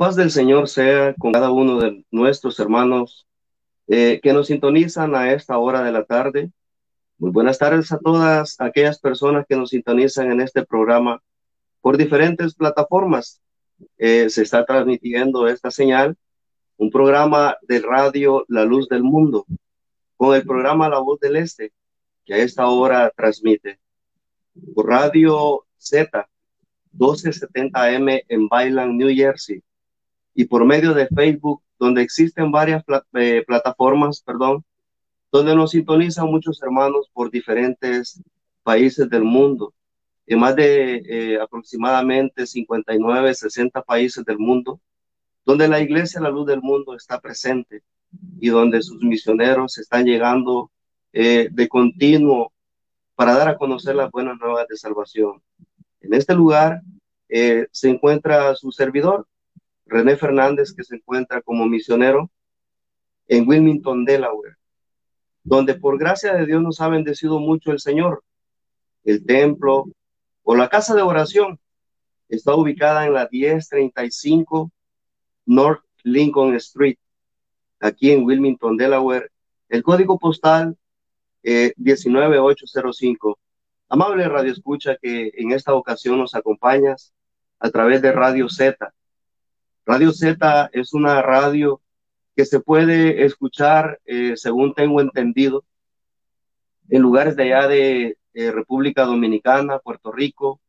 Paz del Señor sea con cada uno de nuestros hermanos eh, que nos sintonizan a esta hora de la tarde. Muy buenas tardes a todas aquellas personas que nos sintonizan en este programa por diferentes plataformas. Eh, se está transmitiendo esta señal, un programa de radio La Luz del Mundo, con el programa La Voz del Este, que a esta hora transmite por Radio Z 1270M en Bailan, New Jersey, y por medio de Facebook, donde existen varias eh, plataformas, perdón, donde nos sintonizan muchos hermanos por diferentes países del mundo, en más de eh, aproximadamente 59, 60 países del mundo, donde la Iglesia La Luz del Mundo está presente y donde sus misioneros están llegando eh, de continuo para dar a conocer las buenas nuevas de salvación. En este lugar se encuentra su servidor, René Fernández, que se encuentra como misionero en Wilmington, Delaware, donde por gracia de Dios nos ha bendecido mucho el Señor. El templo o la casa de oración está ubicada en la 1035 North Lincoln Street, aquí en Wilmington, Delaware. El código postal 19805. Eh, Amable Radio Escucha que en esta ocasión nos acompañas a través de Radio Z Radio Z es una radio que se puede escuchar, eh, según tengo entendido, en lugares de allá de República Dominicana, Puerto Rico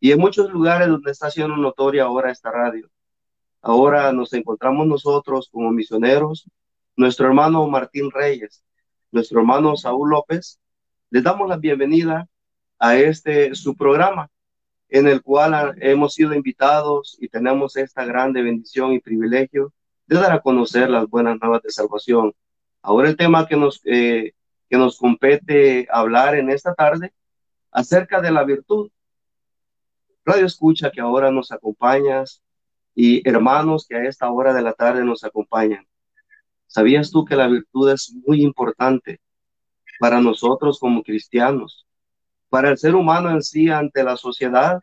y en muchos lugares donde está siendo notoria ahora esta radio. Ahora nos encontramos nosotros como misioneros, nuestro hermano Martín Reyes, nuestro hermano Saúl López. Les damos la bienvenida a este su programa en el cual hemos sido invitados y tenemos esta grande bendición y privilegio de dar a conocer las buenas nuevas de salvación. Ahora el tema que nos, eh, que nos compete hablar en esta tarde acerca de la virtud. Radio escucha que ahora nos acompañas y hermanos que a esta hora de la tarde nos acompañan. ¿Sabías tú que la virtud es muy importante para nosotros como cristianos? Para el ser humano en sí ante la sociedad,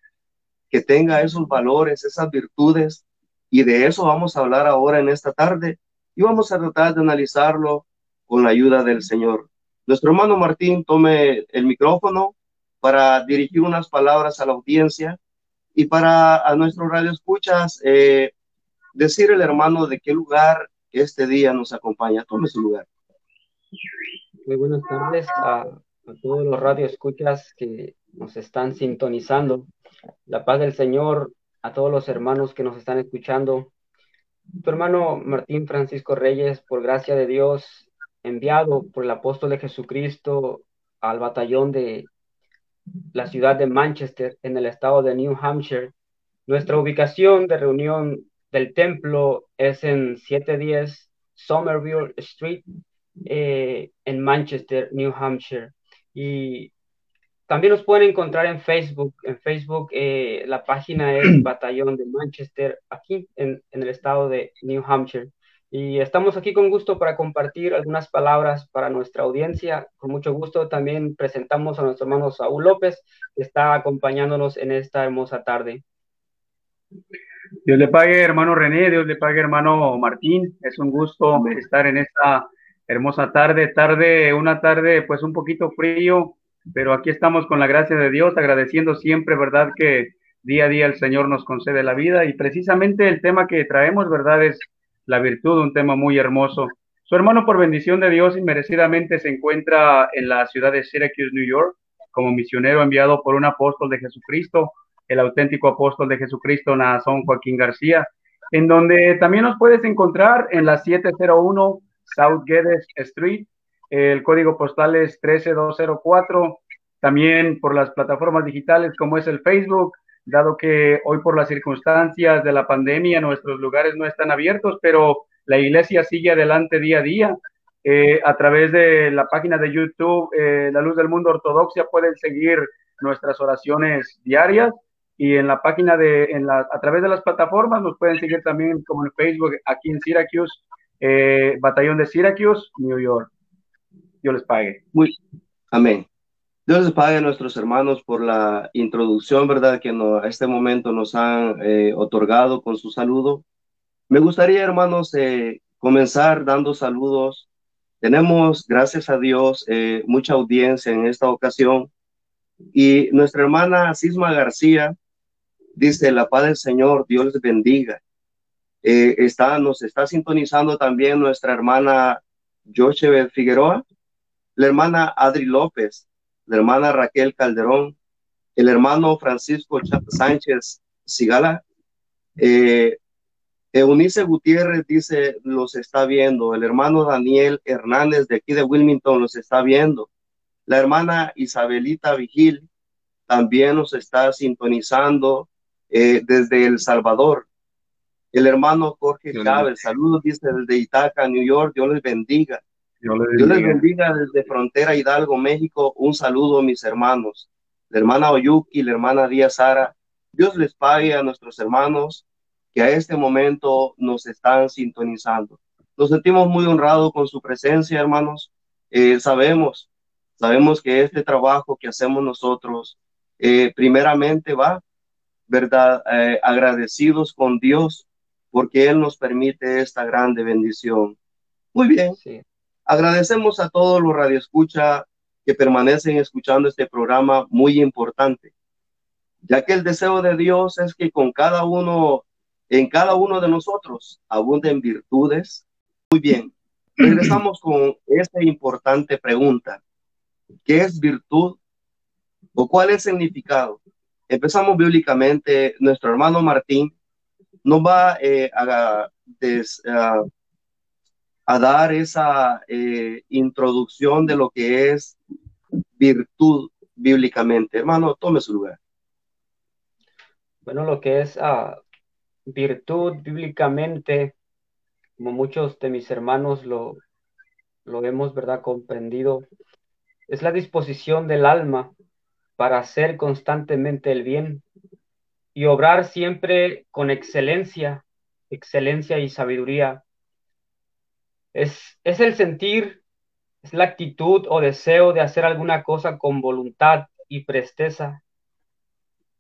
que tenga esos valores, esas virtudes, y de eso vamos a hablar ahora en esta tarde y vamos a tratar de analizarlo con la ayuda del Señor. Nuestro hermano Martín tome el micrófono para dirigir unas palabras a la audiencia y para a nuestros radioescuchas eh, decir el hermano de qué lugar este día nos acompaña. Tome su lugar. Muy buenas tardes a todos los radioescuchas que nos están sintonizando. La paz del Señor a todos los hermanos que nos están escuchando. Tu hermano Martín Francisco Reyes, por gracia de Dios, enviado por el apóstol de Jesucristo al batallón de la ciudad de Manchester, en el estado de New Hampshire. Nuestra ubicación de reunión del templo es en 710 Somerville Street, eh, en Manchester, New Hampshire. Y también nos pueden encontrar en Facebook. En Facebook eh, la página es Batallón de Manchester, aquí en, el estado de New Hampshire. Y estamos aquí con gusto para compartir algunas palabras para nuestra audiencia. Con mucho gusto también presentamos a nuestro hermano Saúl López, que está acompañándonos en esta hermosa tarde. Dios le pague, hermano René, Dios le pague, hermano Martín. Es un gusto estar en esta hermosa tarde, tarde, una tarde pues un poquito frío, pero aquí estamos con la gracia de Dios, agradeciendo siempre, ¿verdad? Que día a día el Señor nos concede la vida y precisamente el tema que traemos, ¿verdad? Es la virtud, un tema muy hermoso. Su hermano, por bendición de Dios, inmerecidamente se encuentra en la ciudad de Syracuse, New York, como misionero enviado por un apóstol de Jesucristo, el auténtico apóstol de Jesucristo, Nazón Joaquín García, en donde también nos puedes encontrar en la 701 South Geddes Street, El código postal es 13204. También por las plataformas digitales como es el Facebook, dado que hoy por las circunstancias de la pandemia nuestros lugares no están abiertos, pero la iglesia sigue adelante día a día. Eh, a través de la página de YouTube, eh, La Luz del Mundo Ortodoxia, pueden seguir nuestras oraciones diarias y en la página de, en la, a través de las plataformas nos pueden seguir también como en Facebook, aquí en Syracuse, eh, Batallón de Syracuse, New York. Dios les pague. Muy, amén. Dios les pague a nuestros hermanos por la introducción, ¿verdad? Que no, a este momento nos han eh, otorgado con su saludo. Me gustaría, hermanos, eh, comenzar dando saludos. Tenemos, gracias a Dios, eh, mucha audiencia en esta ocasión. Y nuestra hermana Sisma García dice, la paz del Señor, Dios les bendiga. Está, nos está sintonizando también nuestra hermana Jochebel Figueroa, la hermana Adri López, la hermana Raquel Calderón, el hermano Francisco Sánchez Sigala, eh, Eunice Gutiérrez dice, los está viendo, el hermano Daniel Hernández de aquí de Wilmington los está viendo, la hermana Isabelita Vigil también nos está sintonizando eh, desde El Salvador. El hermano Jorge Chávez, saludos, dice desde Itaca, New York, Dios les bendiga. Dios les, bendiga desde Frontera Hidalgo, México. Un saludo, mis hermanos. La hermana Oyuki, la hermana Díaz Sara. Dios les pague a nuestros hermanos que a este momento nos están sintonizando. Nos sentimos muy honrados con su presencia, hermanos. Eh, sabemos, sabemos que este trabajo que hacemos nosotros, eh, primeramente va, ¿verdad? Eh, agradecidos con Dios porque Él nos permite esta grande bendición. Muy bien. Sí. Agradecemos a todos los radioescucha que permanecen escuchando este programa muy importante, ya que el deseo de Dios es que con cada uno, en cada uno de nosotros, abunden virtudes. Muy bien, regresamos con esta importante pregunta. ¿Qué es virtud o cuál es el significado? Empezamos bíblicamente. Nuestro hermano Martín nos va eh, a, a dar esa eh, introducción de lo que es virtud bíblicamente. Hermano, tome su lugar. Bueno, lo que es uh, virtud bíblicamente, como muchos de mis hermanos lo, lo hemos, ¿verdad?, comprendido, es la disposición del alma para hacer constantemente el bien y obrar siempre con excelencia, excelencia y sabiduría es, el sentir, es la actitud o deseo de hacer alguna cosa con voluntad y presteza.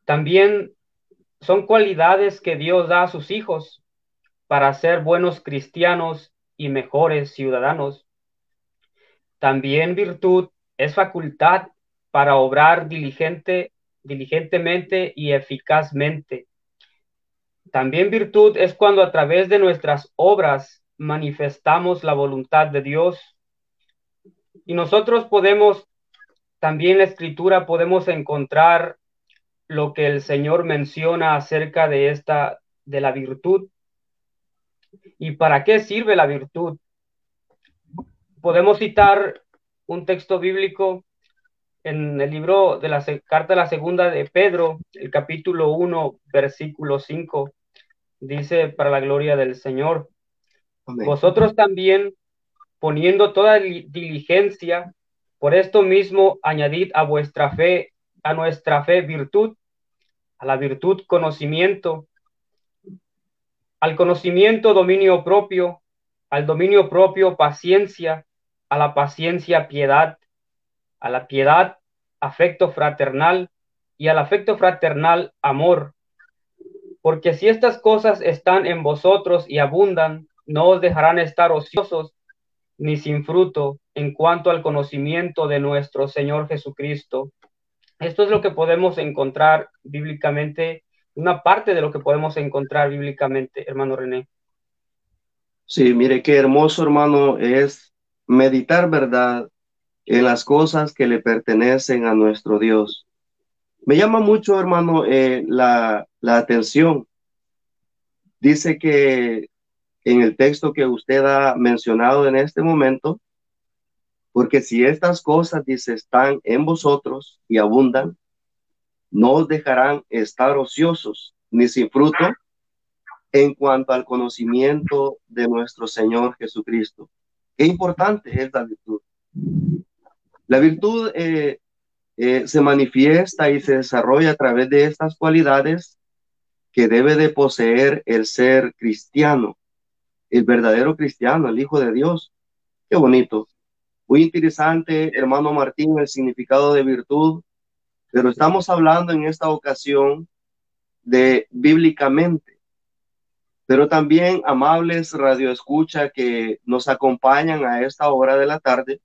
También son cualidades que Dios da a sus hijos para ser buenos cristianos y mejores ciudadanos. También virtud es facultad para obrar diligente, diligentemente y eficazmente. También virtud es cuando a través de nuestras obras manifestamos la voluntad de Dios. Y nosotros podemos, también la escritura podemos encontrar lo que el Señor menciona acerca de esta, de la virtud. ¿Y para qué sirve la virtud? Podemos citar un texto bíblico en el libro de la carta de la segunda de Pedro, el capítulo 1, versículo 5, dice para la gloria del Señor. Vosotros también, poniendo toda diligencia, por esto mismo añadid a vuestra fe, a nuestra fe virtud, a la virtud conocimiento, al conocimiento dominio propio, al dominio propio paciencia, a la paciencia piedad, a la piedad afecto fraternal y al afecto fraternal amor. Porque si estas cosas están en vosotros y abundan, no os dejarán estar ociosos ni sin fruto en cuanto al conocimiento de nuestro Señor Jesucristo. Esto es lo que podemos encontrar bíblicamente, una parte de lo que podemos encontrar bíblicamente, hermano René. Sí, mire qué hermoso, hermano, es meditar verdad en las cosas que le pertenecen a nuestro Dios. Me llama mucho, hermano, eh, la, la atención. Dice que en el texto que usted ha mencionado en este momento, Porque si estas cosas, dice, están en vosotros y abundan, no os dejarán estar ociosos ni sin fruto en cuanto al conocimiento de nuestro Señor Jesucristo. Qué importante es la virtud. La virtud eh, eh, se manifiesta y se desarrolla a través de estas cualidades que debe de poseer el ser cristiano, el verdadero cristiano, el Hijo de Dios. Qué bonito. Muy interesante, hermano Martín, el significado de virtud, pero estamos hablando en esta ocasión de bíblicamente, pero también amables radioescucha que nos acompañan a esta hora de la tarde,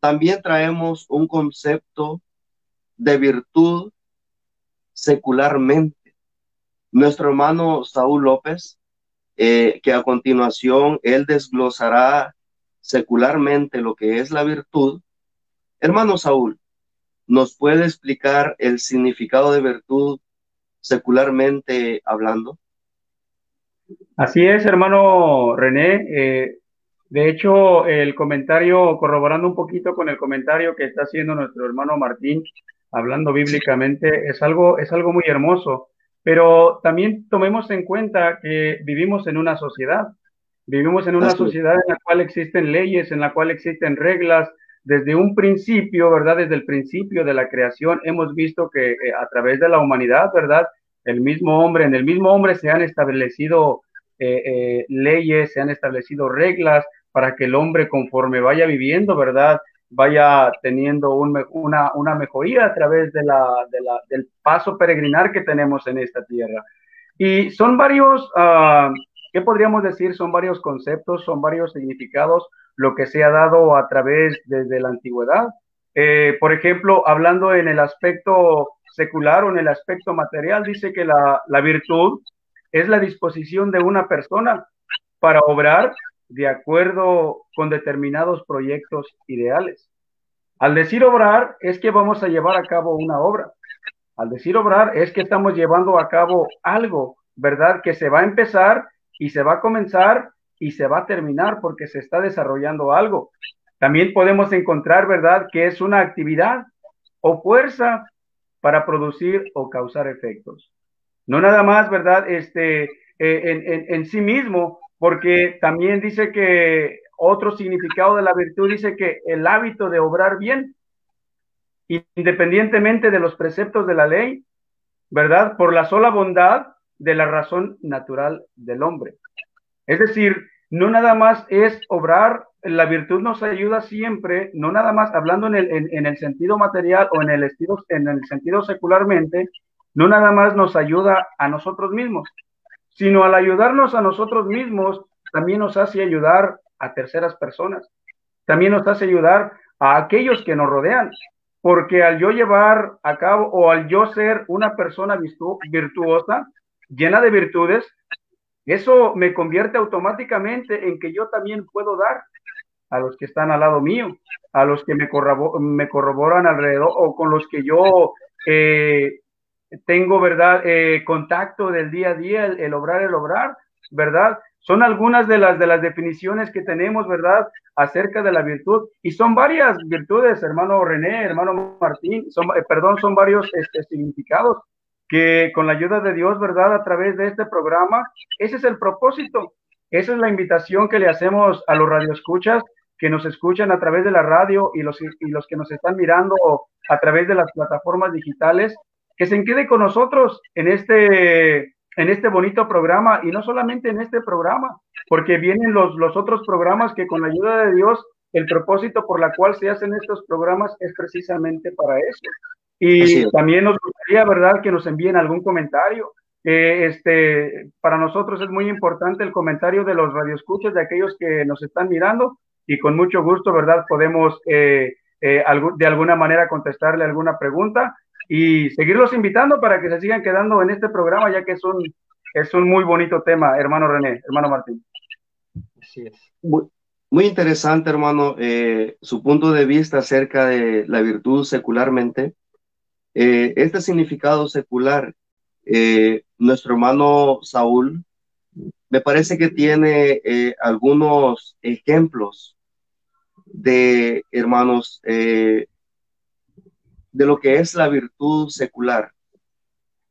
también traemos un concepto de virtud secularmente. Nuestro hermano Saúl López, eh, que a continuación él desglosará secularmente lo que es la virtud. Hermano Saúl, ¿nos puede explicar el significado de virtud secularmente hablando? Así es, hermano René. Eh, de hecho, el comentario, corroborando un poquito con el comentario que está haciendo nuestro hermano Martín, hablando bíblicamente, es algo, es algo muy hermoso. Pero también tomemos en cuenta que vivimos en una sociedad Vivimos en una sociedad en la cual existen leyes, en la cual existen reglas. Desde un principio, ¿verdad? Desde el principio de la creación hemos visto que eh, a través de la humanidad, ¿verdad? El mismo hombre, en el mismo hombre se han establecido eh, eh, leyes, se han establecido reglas para que el hombre conforme vaya viviendo, ¿verdad? Vaya teniendo una, una mejoría a través del paso peregrinar que tenemos en esta tierra. Y son varios, uh, ¿Qué podríamos decir? Son varios conceptos, son varios significados, lo que se ha dado a través desde la antigüedad. Eh, por ejemplo, hablando en el aspecto secular o en el aspecto material, dice que la, la virtud es la disposición de una persona para obrar de acuerdo con determinados proyectos ideales. Al decir obrar es que vamos a llevar a cabo una obra. Al decir obrar es que estamos llevando a cabo algo, ¿verdad? Que se va a empezar y se va a comenzar y se va a terminar porque se está desarrollando algo. También podemos encontrar, ¿verdad?, que es una actividad o fuerza para producir o causar efectos. No nada más, ¿verdad?, este, eh, en, sí mismo, porque también dice que otro significado de la virtud dice que el hábito de obrar bien, independientemente de los preceptos de la ley, ¿verdad? Por la sola bondad de la razón natural del hombre. Es decir, no nada más es obrar, la virtud nos ayuda siempre, no nada más hablando en el, en, el sentido material o en el, estilo, en el sentido secularmente, no nada más nos ayuda a nosotros mismos, sino al ayudarnos a nosotros mismos, también nos hace ayudar a terceras personas, también nos hace ayudar a aquellos que nos rodean, porque al yo llevar a cabo o al yo ser una persona virtuosa, llena de virtudes, eso me convierte automáticamente en que yo también puedo dar a los que están al lado mío, a los que me, me corroboran alrededor o con los que yo eh, tengo, ¿verdad? Eh, contacto del día a día, el, obrar, el obrar, ¿verdad? Son algunas de las, de las definiciones que tenemos, ¿verdad? Acerca de la virtud. Y son varias virtudes, hermano René, hermano Martín, son, eh, perdón, son varios este, significados que con la ayuda de Dios, ¿verdad? A través de este programa, ese es el propósito. Esa es la invitación que le hacemos a los radioescuchas que nos escuchan a través de la radio y los, y los que nos están mirando a través de las plataformas digitales, que se quede con nosotros en este, en este bonito programa y no solamente en este programa, porque vienen los, los otros programas que con la ayuda de Dios, el propósito por la cual se hacen estos programas es precisamente para eso. Y también nos gustaría, ¿verdad?, que nos envíen algún comentario. este, para nosotros es muy importante el comentario de los radioescuchas, de aquellos que nos están mirando, y con mucho gusto, ¿verdad?, podemos eh, eh, de alguna manera contestarle alguna pregunta y seguirlos invitando para que se sigan quedando en este programa, ya que es un, es un muy bonito tema, hermano René, hermano Martín. Así es. Muy, interesante, hermano, eh, su punto de vista acerca de la virtud secularmente. Eh, este significado secular, eh, nuestro hermano Saúl, me parece que tiene eh, algunos ejemplos de, hermanos, eh, de lo que es la virtud secular.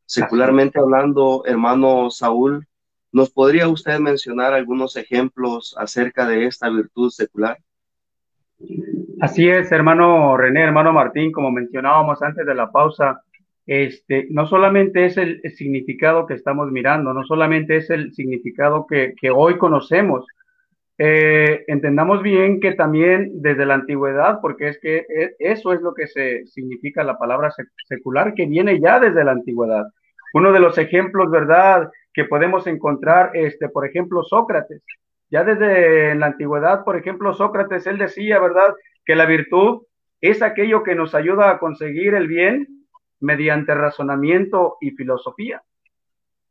Secularmente hablando, hermano Saúl, ¿nos podría usted mencionar algunos ejemplos acerca de esta virtud secular? Así es, hermano René, hermano Martín, como mencionábamos antes de la pausa, este, no solamente es el, significado que estamos mirando, no solamente es el significado que, que hoy conocemos, eh, entendamos bien que también desde la antigüedad, porque es que e, eso es lo que se significa la palabra secular, que viene ya desde la antigüedad. Uno de los ejemplos, ¿verdad?, que podemos encontrar, este, por ejemplo, Sócrates. Ya desde la antigüedad, por ejemplo, Sócrates, él decía, ¿verdad?, que la virtud es aquello que nos ayuda a conseguir el bien mediante razonamiento y filosofía.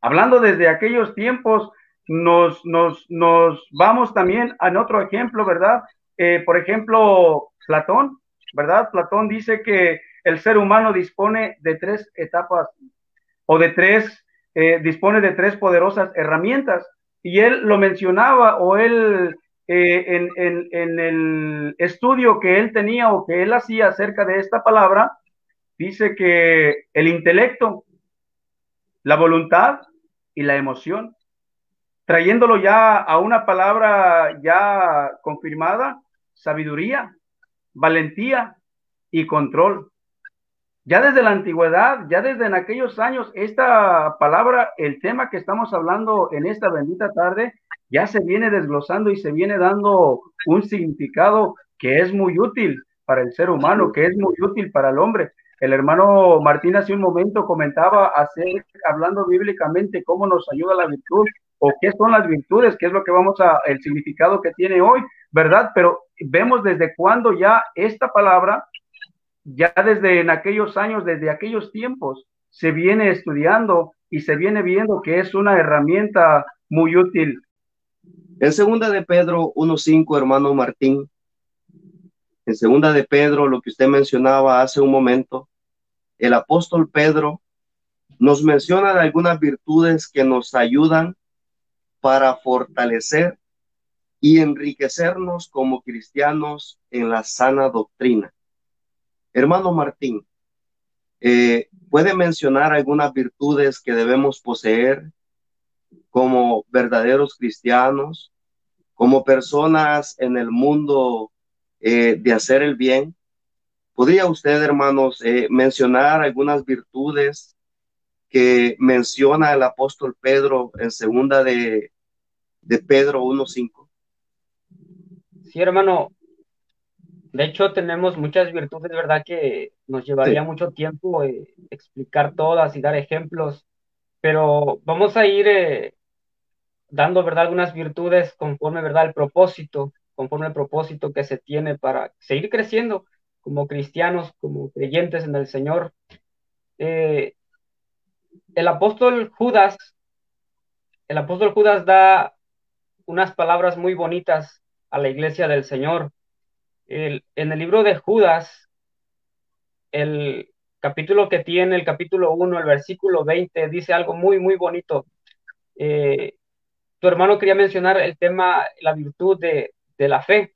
Hablando desde aquellos tiempos, nos, nos, nos vamos también a otro ejemplo, ¿verdad? Eh, por ejemplo, Platón, ¿verdad? Platón dice que el ser humano dispone de tres etapas o de tres, eh, dispone de tres poderosas herramientas. Y él lo mencionaba o él eh, en, el estudio que él tenía o que él hacía acerca de esta palabra, dice que el intelecto, la voluntad y la emoción, trayéndolo ya a una palabra ya confirmada, sabiduría, valentía y control. Ya desde la antigüedad, ya desde en aquellos años, esta palabra, el tema que estamos hablando en esta bendita tarde, ya se viene desglosando y se viene dando un significado que es muy útil para el ser humano, que es muy útil para el hombre. El hermano Martín hace un momento comentaba hacer, hablando bíblicamente, cómo nos ayuda la virtud o qué son las virtudes, qué es lo que vamos a, el significado que tiene hoy, ¿verdad? Pero vemos desde cuándo ya esta palabra, ya desde en aquellos años, desde aquellos tiempos, se viene estudiando y se viene viendo que es una herramienta muy útil en segunda de Pedro 1.5, hermano Martín, en segunda de Pedro, lo que usted mencionaba hace un momento, el apóstol Pedro nos menciona algunas virtudes que nos ayudan para fortalecer y enriquecernos como cristianos en la sana doctrina. Hermano Martín, eh, ¿puede mencionar algunas virtudes que debemos poseer como verdaderos cristianos, como personas en el mundo eh, de hacer el bien. ¿Podría usted, hermanos, eh, mencionar algunas virtudes que menciona el apóstol Pedro en segunda de, de Pedro 1.5? Sí, hermano. De hecho, tenemos muchas virtudes, ¿verdad? Que nos llevaría mucho tiempo eh, explicar todas y dar ejemplos, pero vamos a ir dando, ¿verdad?, algunas virtudes conforme, ¿verdad?, el propósito, conforme el propósito que se tiene para seguir creciendo como cristianos, como creyentes en el Señor. Eh, el apóstol Judas, el apóstol Judas da unas palabras muy bonitas a la iglesia del Señor. en el libro de Judas, el capítulo que tiene, el capítulo 1, el versículo 20, dice algo muy, muy bonito. Eh, tu hermano quería mencionar el tema, la virtud de, la fe.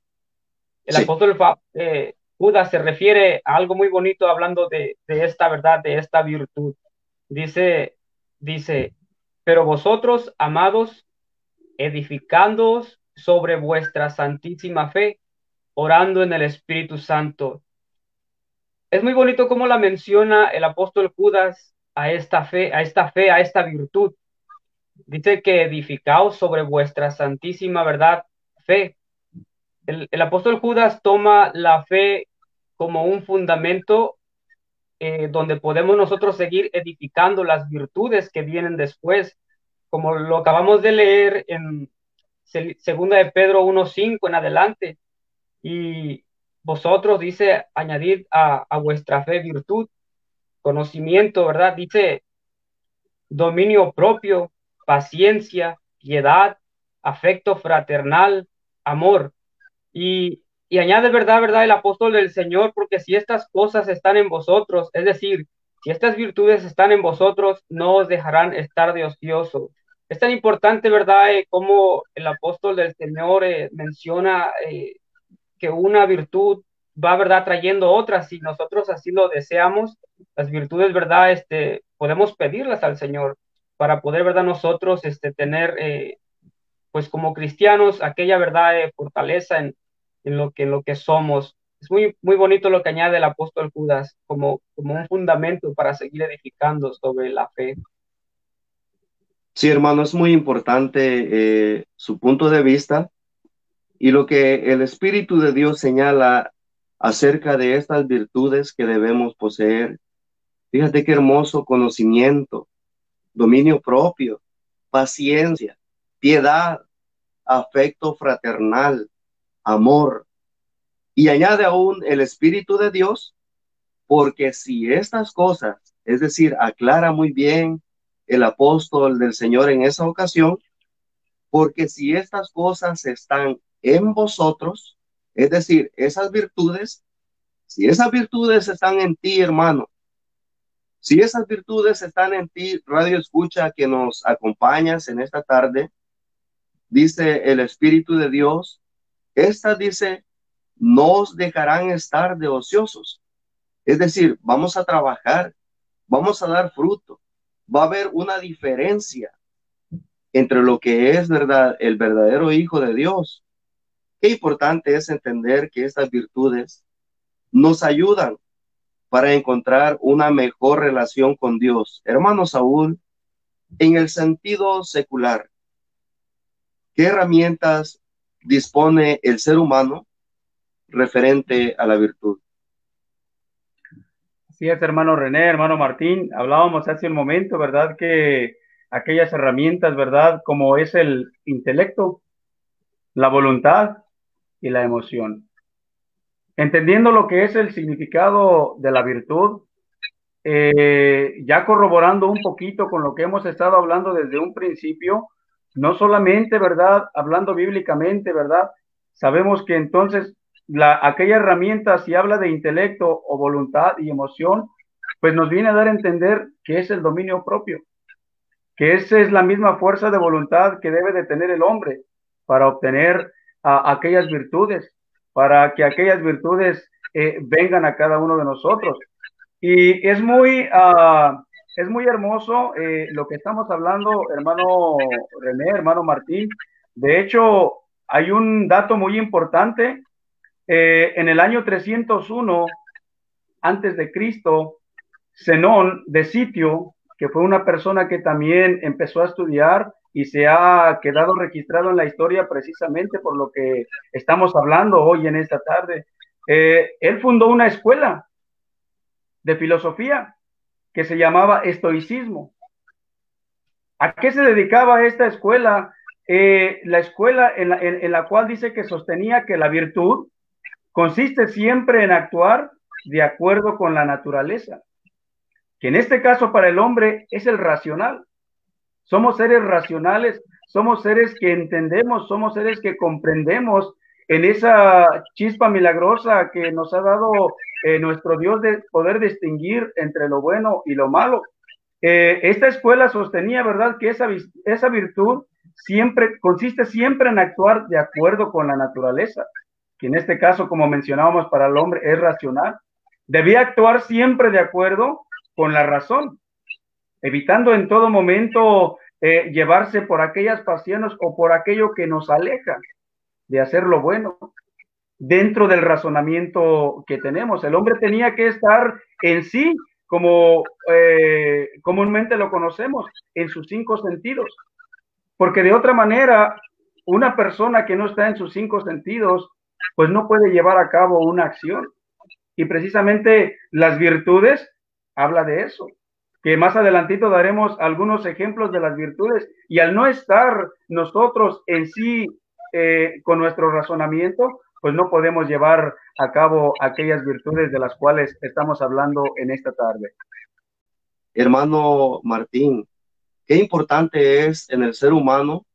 El apóstol eh, Judas se refiere a algo muy bonito hablando de, esta verdad, de esta virtud. Dice, dice, pero vosotros, amados, edificándoos sobre vuestra santísima fe, orando en el Espíritu Santo. Es muy bonito cómo la menciona el apóstol Judas a esta fe, a esta fe, a esta virtud dice que edificaos sobre vuestra santísima verdad, fe. El, apóstol Judas toma la fe como un fundamento eh, donde podemos nosotros seguir edificando las virtudes que vienen después, como lo acabamos de leer en segunda de Pedro 1.5 en adelante. Y vosotros, dice, añadid a, a vuestra fe virtud, conocimiento, ¿verdad? Dice dominio propio, paciencia, piedad, afecto fraternal, amor. Y, y añade verdad, verdad, el apóstol del Señor, porque si estas cosas están en vosotros, es decir, si estas virtudes están en vosotros, no os dejarán estar de ocioso. Es tan importante, ¿verdad?, eh, como el apóstol del Señor eh, menciona eh, que una virtud va, ¿verdad?, trayendo otras, si nosotros así lo deseamos, las virtudes, ¿verdad?, este, podemos pedirlas al Señor para poder, ¿verdad?, nosotros este, tener, eh, pues como cristianos, aquella, ¿verdad?, fortaleza en, en, lo que, en lo que somos. Es muy, muy bonito lo que añade el apóstol Judas como, como un fundamento para seguir edificando sobre la fe. Sí, hermano, es muy importante eh, su punto de vista y lo que el Espíritu de Dios señala acerca de estas virtudes que debemos poseer. Fíjate qué hermoso conocimiento, dominio propio, paciencia, piedad, afecto fraternal, amor. Y añade aún el Espíritu de Dios, porque si estas cosas, es decir, aclara muy bien el apóstol del Señor en esa ocasión, porque si estas cosas están en vosotros, es decir, esas virtudes, si esas virtudes están en ti, hermano, si esas virtudes están en ti, radio escucha que nos acompañas en esta tarde, dice el Espíritu de Dios, esta dice, no os dejarán estar de ociosos. Es decir, vamos a trabajar, vamos a dar fruto, va a haber una diferencia entre lo que es verdad, el verdadero Hijo de Dios Qué importante es entender que estas virtudes nos ayudan para encontrar una mejor relación con Dios. Hermano Saúl, en el sentido secular, ¿qué herramientas dispone el ser humano referente a la virtud? Sí, es, hermano René, hermano Martín. Hablábamos hace un momento, ¿verdad? Que aquellas herramientas, ¿verdad? Como es el intelecto, la voluntad, y la emoción. Entendiendo lo que es el significado de la virtud, eh, ya corroborando un poquito con lo que hemos estado hablando desde un principio, no solamente, ¿verdad? Hablando bíblicamente, ¿verdad? Sabemos que entonces la, aquella herramienta, si habla de intelecto o voluntad y emoción, pues nos viene a dar a entender que es el dominio propio, que esa es la misma fuerza de voluntad que debe de tener el hombre para obtener a aquellas virtudes, para que aquellas virtudes eh, vengan a cada uno de nosotros. Y es muy, uh, es muy hermoso eh, lo que estamos hablando, hermano René, hermano Martín. De hecho, hay un dato muy importante. Eh, en el año 301 antes de Cristo, Zenón de Sitio, que fue una persona que también empezó a estudiar y se ha quedado registrado en la historia precisamente por lo que estamos hablando hoy en esta tarde. Eh, él fundó una escuela de filosofía que se llamaba estoicismo. ¿A qué se dedicaba esta escuela? Eh, la escuela en la, en la cual dice que sostenía que la virtud consiste siempre en actuar de acuerdo con la naturaleza, que en este caso para el hombre es el racional somos seres racionales, somos seres que entendemos, somos seres que comprendemos en esa chispa milagrosa que nos ha dado eh, nuestro Dios de poder distinguir entre lo bueno y lo malo. Eh, esta escuela sostenía, ¿verdad?, que esa, esa virtud siempre consiste siempre en actuar de acuerdo con la naturaleza, que en este caso, como mencionábamos, para el hombre es racional. Debía actuar siempre de acuerdo con la razón evitando en todo momento eh, llevarse por aquellas pasiones o por aquello que nos aleja de hacer lo bueno dentro del razonamiento que tenemos. El hombre tenía que estar en sí, como eh, comúnmente lo conocemos, en sus cinco sentidos, porque de otra manera, una persona que no está en sus cinco sentidos, pues no puede llevar a cabo una acción. Y precisamente las virtudes habla de eso que más adelantito daremos algunos ejemplos de las virtudes y al no estar nosotros en sí eh, con nuestro razonamiento, pues no podemos llevar a cabo aquellas virtudes de las cuales estamos hablando en esta tarde. Hermano Martín, qué importante es en el ser humano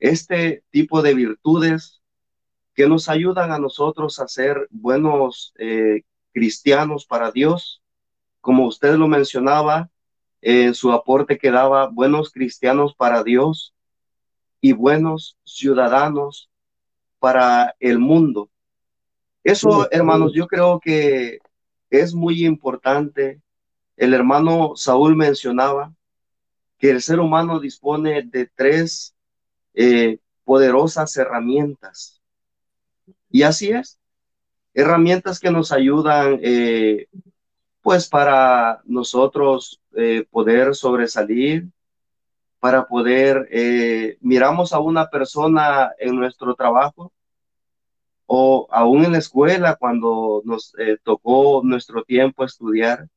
este tipo de virtudes que nos ayudan a nosotros a ser buenos eh, cristianos para Dios como usted lo mencionaba, en su aporte que daba buenos cristianos para Dios y buenos ciudadanos para el mundo. Eso, hermanos, yo creo que es muy importante. El hermano Saúl mencionaba que el ser humano dispone de tres eh, poderosas herramientas. Y así es. Herramientas que nos ayudan, eh, pues, para nosotros eh, poder sobresalir, para poder, miramos a una persona en nuestro trabajo o aún en la escuela cuando nos tocó nuestro tiempo estudiar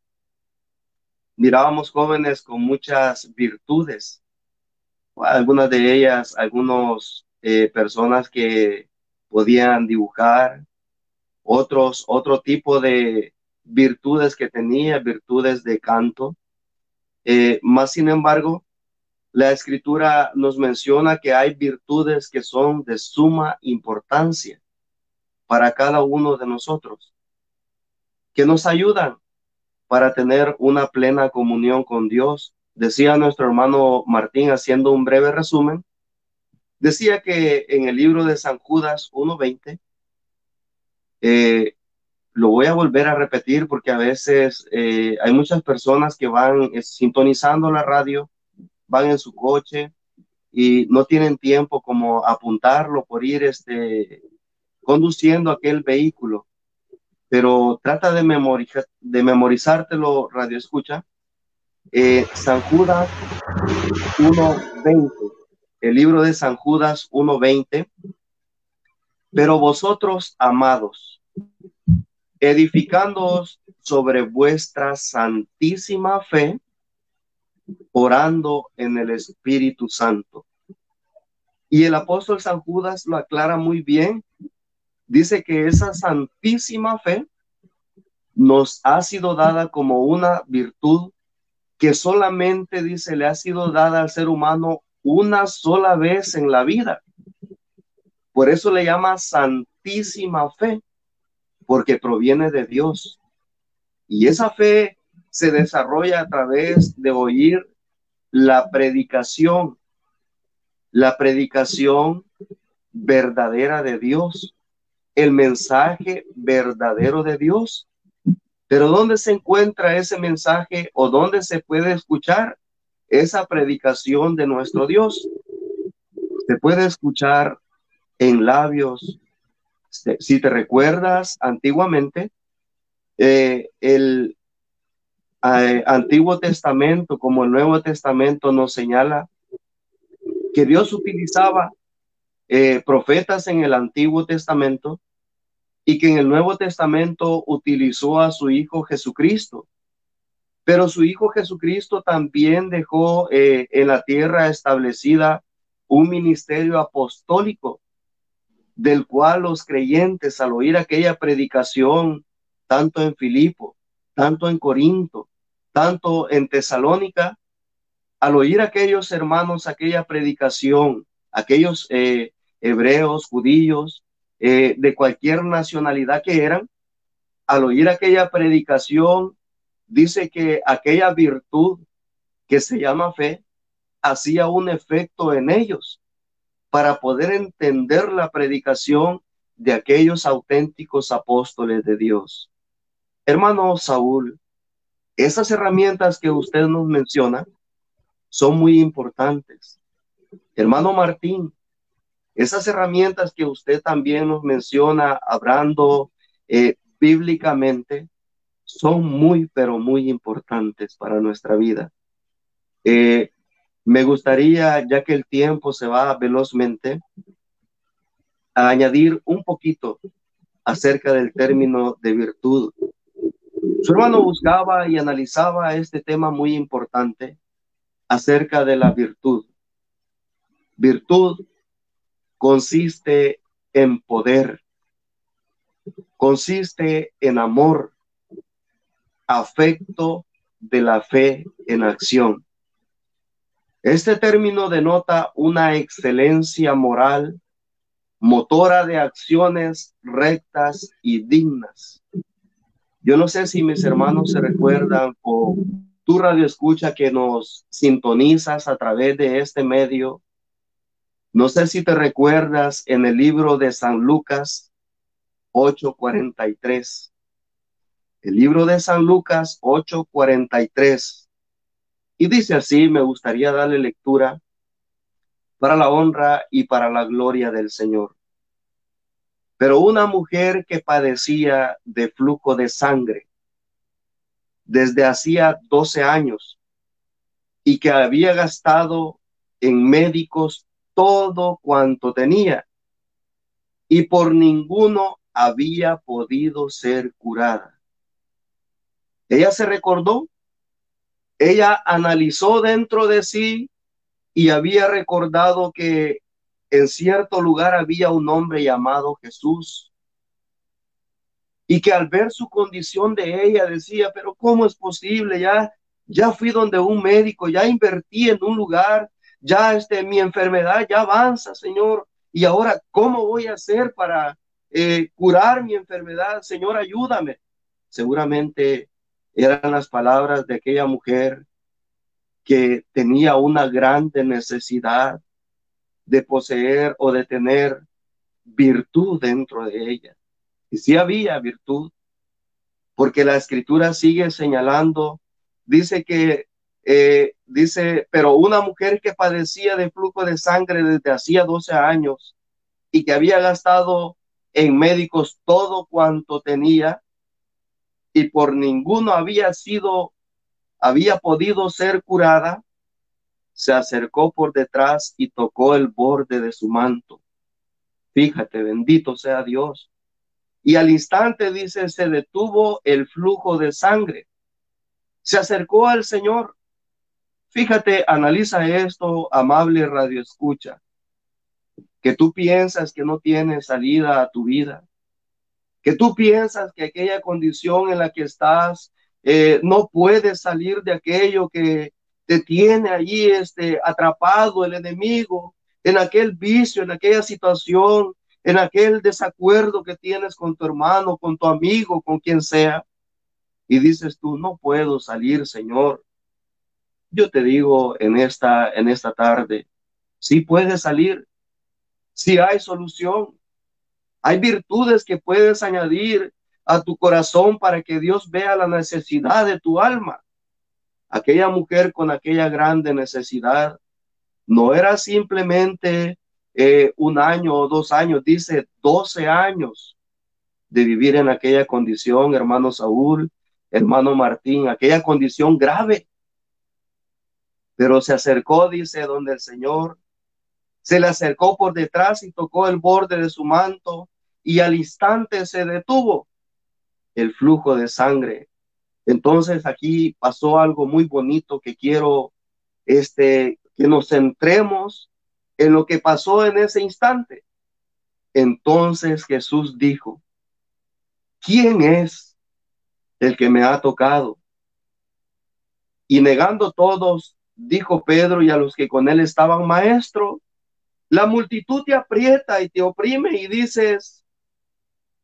mirábamos jóvenes con muchas virtudes, algunas de ellas, algunas eh, personas que podían dibujar, otros, otro tipo de virtudes que tenía, virtudes de canto. Eh, más sin embargo, la escritura nos menciona que hay virtudes que son de suma importancia para cada uno de nosotros, que nos ayudan para tener una plena comunión con Dios. Decía nuestro hermano Martín, haciendo un breve resumen, decía que en el libro de San Judas 1.20, eh, lo voy a volver a repetir porque a veces eh, hay muchas personas que van eh, sintonizando la radio, van en su coche y no tienen tiempo como apuntarlo por ir este, conduciendo aquel vehículo pero trata de, memorizar, de memorizártelo, radio escucha. Eh, San Judas 1.20, el libro de San Judas 1.20. Pero vosotros, amados, edificándoos sobre vuestra santísima fe, orando en el Espíritu Santo. Y el apóstol San Judas lo aclara muy bien dice que esa santísima fe nos ha sido dada como una virtud que solamente, dice, le ha sido dada al ser humano una sola vez en la vida. Por eso le llama santísima fe, porque proviene de Dios. Y esa fe se desarrolla a través de oír la predicación, la predicación verdadera de Dios el mensaje verdadero de Dios. Pero ¿dónde se encuentra ese mensaje o dónde se puede escuchar esa predicación de nuestro Dios? Se puede escuchar en labios. Si te recuerdas antiguamente, eh, el Antiguo Testamento como el Nuevo Testamento nos señala que Dios utilizaba eh, profetas en el Antiguo Testamento y que en el Nuevo Testamento utilizó a su Hijo Jesucristo. Pero su Hijo Jesucristo también dejó eh, en la tierra establecida un ministerio apostólico, del cual los creyentes al oír aquella predicación, tanto en Filipo, tanto en Corinto, tanto en Tesalónica, al oír aquellos hermanos aquella predicación, aquellos eh, hebreos, judíos, eh, de cualquier nacionalidad que eran, al oír aquella predicación, dice que aquella virtud que se llama fe hacía un efecto en ellos para poder entender la predicación de aquellos auténticos apóstoles de Dios. Hermano Saúl, esas herramientas que usted nos menciona son muy importantes. Hermano Martín, esas herramientas que usted también nos menciona hablando eh, bíblicamente son muy, pero muy importantes para nuestra vida. Eh, me gustaría, ya que el tiempo se va velozmente, añadir un poquito acerca del término de virtud. Su hermano buscaba y analizaba este tema muy importante acerca de la virtud. Virtud consiste en poder, consiste en amor, afecto de la fe en acción. Este término denota una excelencia moral, motora de acciones rectas y dignas. Yo no sé si mis hermanos se recuerdan o tu radio escucha que nos sintonizas a través de este medio no sé si te recuerdas en el libro de San Lucas, 8:43. El libro de San Lucas 8:43. Y dice así, me gustaría darle lectura para la honra y para la gloria del Señor. Pero una mujer que padecía de flujo de sangre desde hacía 12 años y que había gastado en médicos todo cuanto tenía y por ninguno había podido ser curada. Ella se recordó, ella analizó dentro de sí y había recordado que en cierto lugar había un hombre llamado Jesús y que al ver su condición de ella decía, pero ¿cómo es posible? Ya, ya fui donde un médico, ya invertí en un lugar, ya este, mi enfermedad ya avanza, Señor, y ahora, ¿cómo voy a hacer para eh, curar mi enfermedad? Señor, ayúdame. Seguramente eran las palabras de aquella mujer que tenía una grande necesidad de poseer o de tener virtud dentro de ella. Y sí había virtud, porque la escritura sigue señalando, dice que, eh, dice, pero una mujer que padecía de flujo de sangre desde hacía 12 años y que había gastado en médicos todo cuanto tenía y por ninguno había sido había podido ser curada, se acercó por detrás y tocó el borde de su manto. Fíjate, bendito sea Dios. Y al instante, dice, se detuvo el flujo de sangre. Se acercó al Señor. Fíjate, analiza esto, amable radio escucha, que tú piensas que no tiene salida a tu vida, que tú piensas que aquella condición en la que estás eh, no puedes salir de aquello que te tiene allí este, atrapado el enemigo, en aquel vicio, en aquella situación, en aquel desacuerdo que tienes con tu hermano, con tu amigo, con quien sea. Y dices tú, no puedo salir, Señor. Yo te digo en esta, en esta tarde, sí puedes salir, si hay solución. Hay virtudes que puedes añadir a tu corazón para que Dios vea la necesidad de tu alma. Aquella mujer con aquella grande necesidad no era simplemente eh, un año o dos años, dice 12 años de vivir en aquella condición, hermano Saúl, hermano Martín, aquella condición grave. Pero se acercó, dice, donde el Señor, se le acercó por detrás y tocó el borde de su manto y al instante se detuvo el flujo de sangre. Entonces aquí pasó algo muy bonito que quiero este que nos centremos en lo que pasó en ese instante. Entonces Jesús dijo, ¿quién es el que me ha tocado? Y negando todos, dijo Pedro y a los que con él estaban, maestro, la multitud te aprieta y te oprime y dices,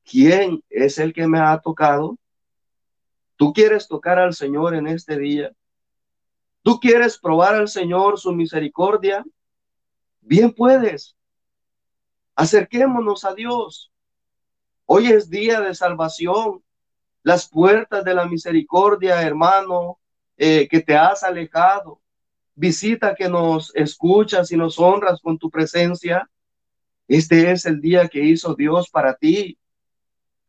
¿quién es el que me ha tocado? ¿Tú quieres tocar al Señor en este día? ¿Tú quieres probar al Señor su misericordia? Bien puedes. Acerquémonos a Dios. Hoy es día de salvación. Las puertas de la misericordia, hermano, eh, que te has alejado. Visita que nos escuchas y nos honras con tu presencia. Este es el día que hizo Dios para ti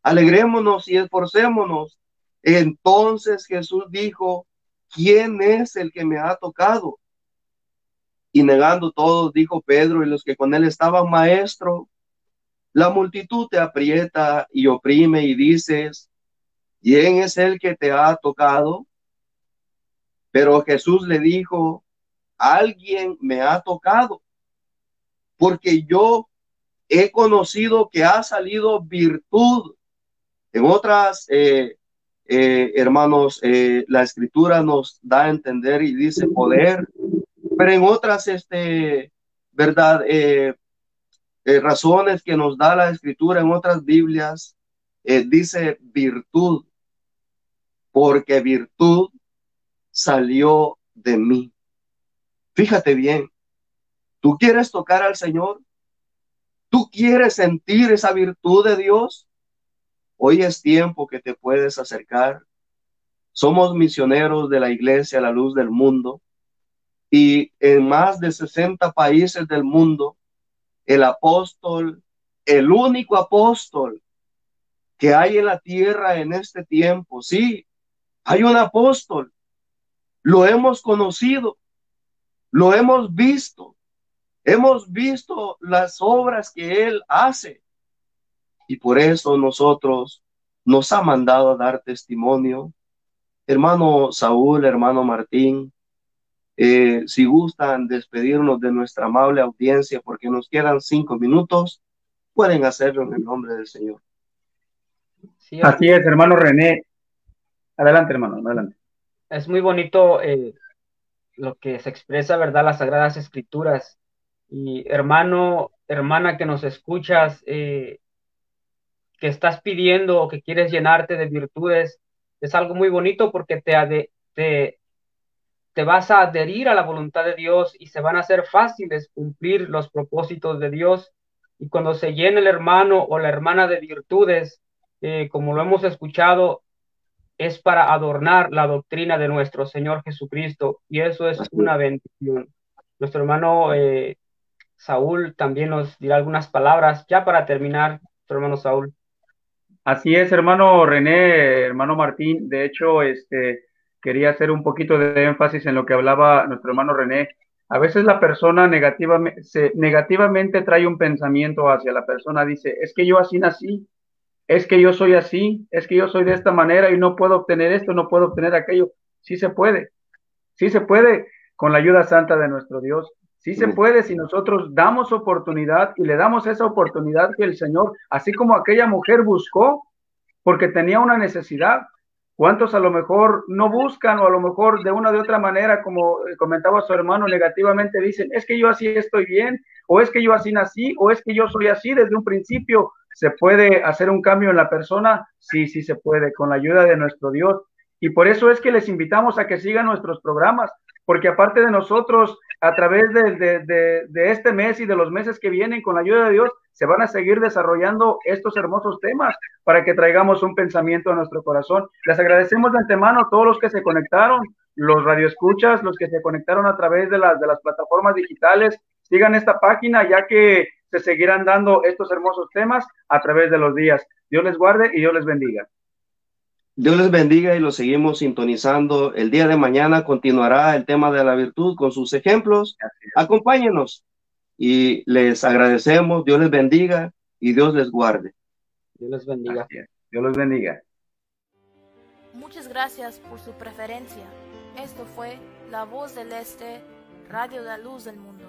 alegrémonos y esforcémonos. Entonces Jesús dijo, ¿quién es el que me ha tocado? Y negando todos, dijo Pedro y los que con él estaban, maestro, la multitud te aprieta y oprime y dices, ¿quién es el que te ha tocado? Pero Jesús le dijo, alguien me ha tocado, porque yo he conocido que ha salido virtud en otras, eh, eh, hermanos, eh, la escritura nos da a entender y dice poder, pero en otras, este, verdad, razones que nos da la escritura en otras Biblias, dice virtud, porque virtud salió de mí. Fíjate bien, ¿tú quieres tocar al Señor? ¿Tú quieres sentir esa virtud de Dios? Hoy es tiempo que te puedes acercar. Somos misioneros de la iglesia La Luz del Mundo. Y en más de 60 países del mundo, el apóstol, el único apóstol que hay en la tierra en este tiempo, sí, hay un apóstol, lo hemos conocido, lo hemos visto, hemos visto las obras que él hace y por eso nosotros nos ha mandado a dar testimonio. Hermano Saúl, hermano Martín, eh, si gustan despedirnos de nuestra amable audiencia porque nos quedan cinco minutos, pueden hacerlo en el nombre del Señor. Así es, hermano René. Adelante, hermano, adelante. Es muy bonito eh, lo que se expresa, ¿verdad? Las Sagradas Escrituras. Y hermano, hermana que nos escuchas, eh, que estás pidiendo o que quieres llenarte de virtudes, es algo muy bonito porque te, te, te vas a adherir a la voluntad de Dios y se van a hacer fáciles cumplir los propósitos de Dios. Y cuando se llena el hermano o la hermana de virtudes, eh, como lo hemos escuchado, es para adornar la doctrina de nuestro Señor Jesucristo. Y eso es una bendición. Nuestro hermano eh, Saúl también nos dirá algunas palabras ya para terminar, nuestro hermano Saúl. Así es, hermano René, hermano Martín. De hecho, este, quería hacer un poquito de énfasis en lo que hablaba nuestro hermano René. A veces la persona negativamente, negativamente trae un pensamiento hacia la persona, dice, es que yo así nací, es que yo soy así, es que yo soy de esta manera y no puedo obtener esto, no puedo obtener aquello. Sí se puede, sí se puede con la ayuda santa de nuestro Dios. Sí se puede si nosotros damos oportunidad y le damos esa oportunidad que el Señor, así como aquella mujer buscó, porque tenía una necesidad, ¿Cuántos a lo mejor no buscan o a lo mejor de una de otra manera, como comentaba su hermano, negativamente dicen, es que yo así estoy bien, o es que yo así nací, o es que yo soy así desde un principio? ¿Se puede hacer un cambio en la persona? Sí, sí se puede, con la ayuda de nuestro Dios. Y por eso es que les invitamos a que sigan nuestros programas, porque aparte de nosotros, a través de, de, este mes y de los meses que vienen, con la ayuda de Dios, se van a seguir desarrollando estos hermosos temas para que traigamos un pensamiento a nuestro corazón. Les agradecemos de antemano a todos los que se conectaron, los radioescuchas, los que se conectaron a través de las, de las plataformas digitales. Sigan esta página ya que se seguirán dando estos hermosos temas a través de los días. Dios les guarde y Dios les bendiga. Dios les bendiga y lo seguimos sintonizando. El día de mañana continuará el tema de la virtud con sus ejemplos. Acompáñenos y les agradecemos. Dios les bendiga y Dios les guarde. Dios les bendiga. Dios les bendiga. Muchas gracias por su preferencia. Esto fue La Voz del Este, Radio de la Luz del Mundo.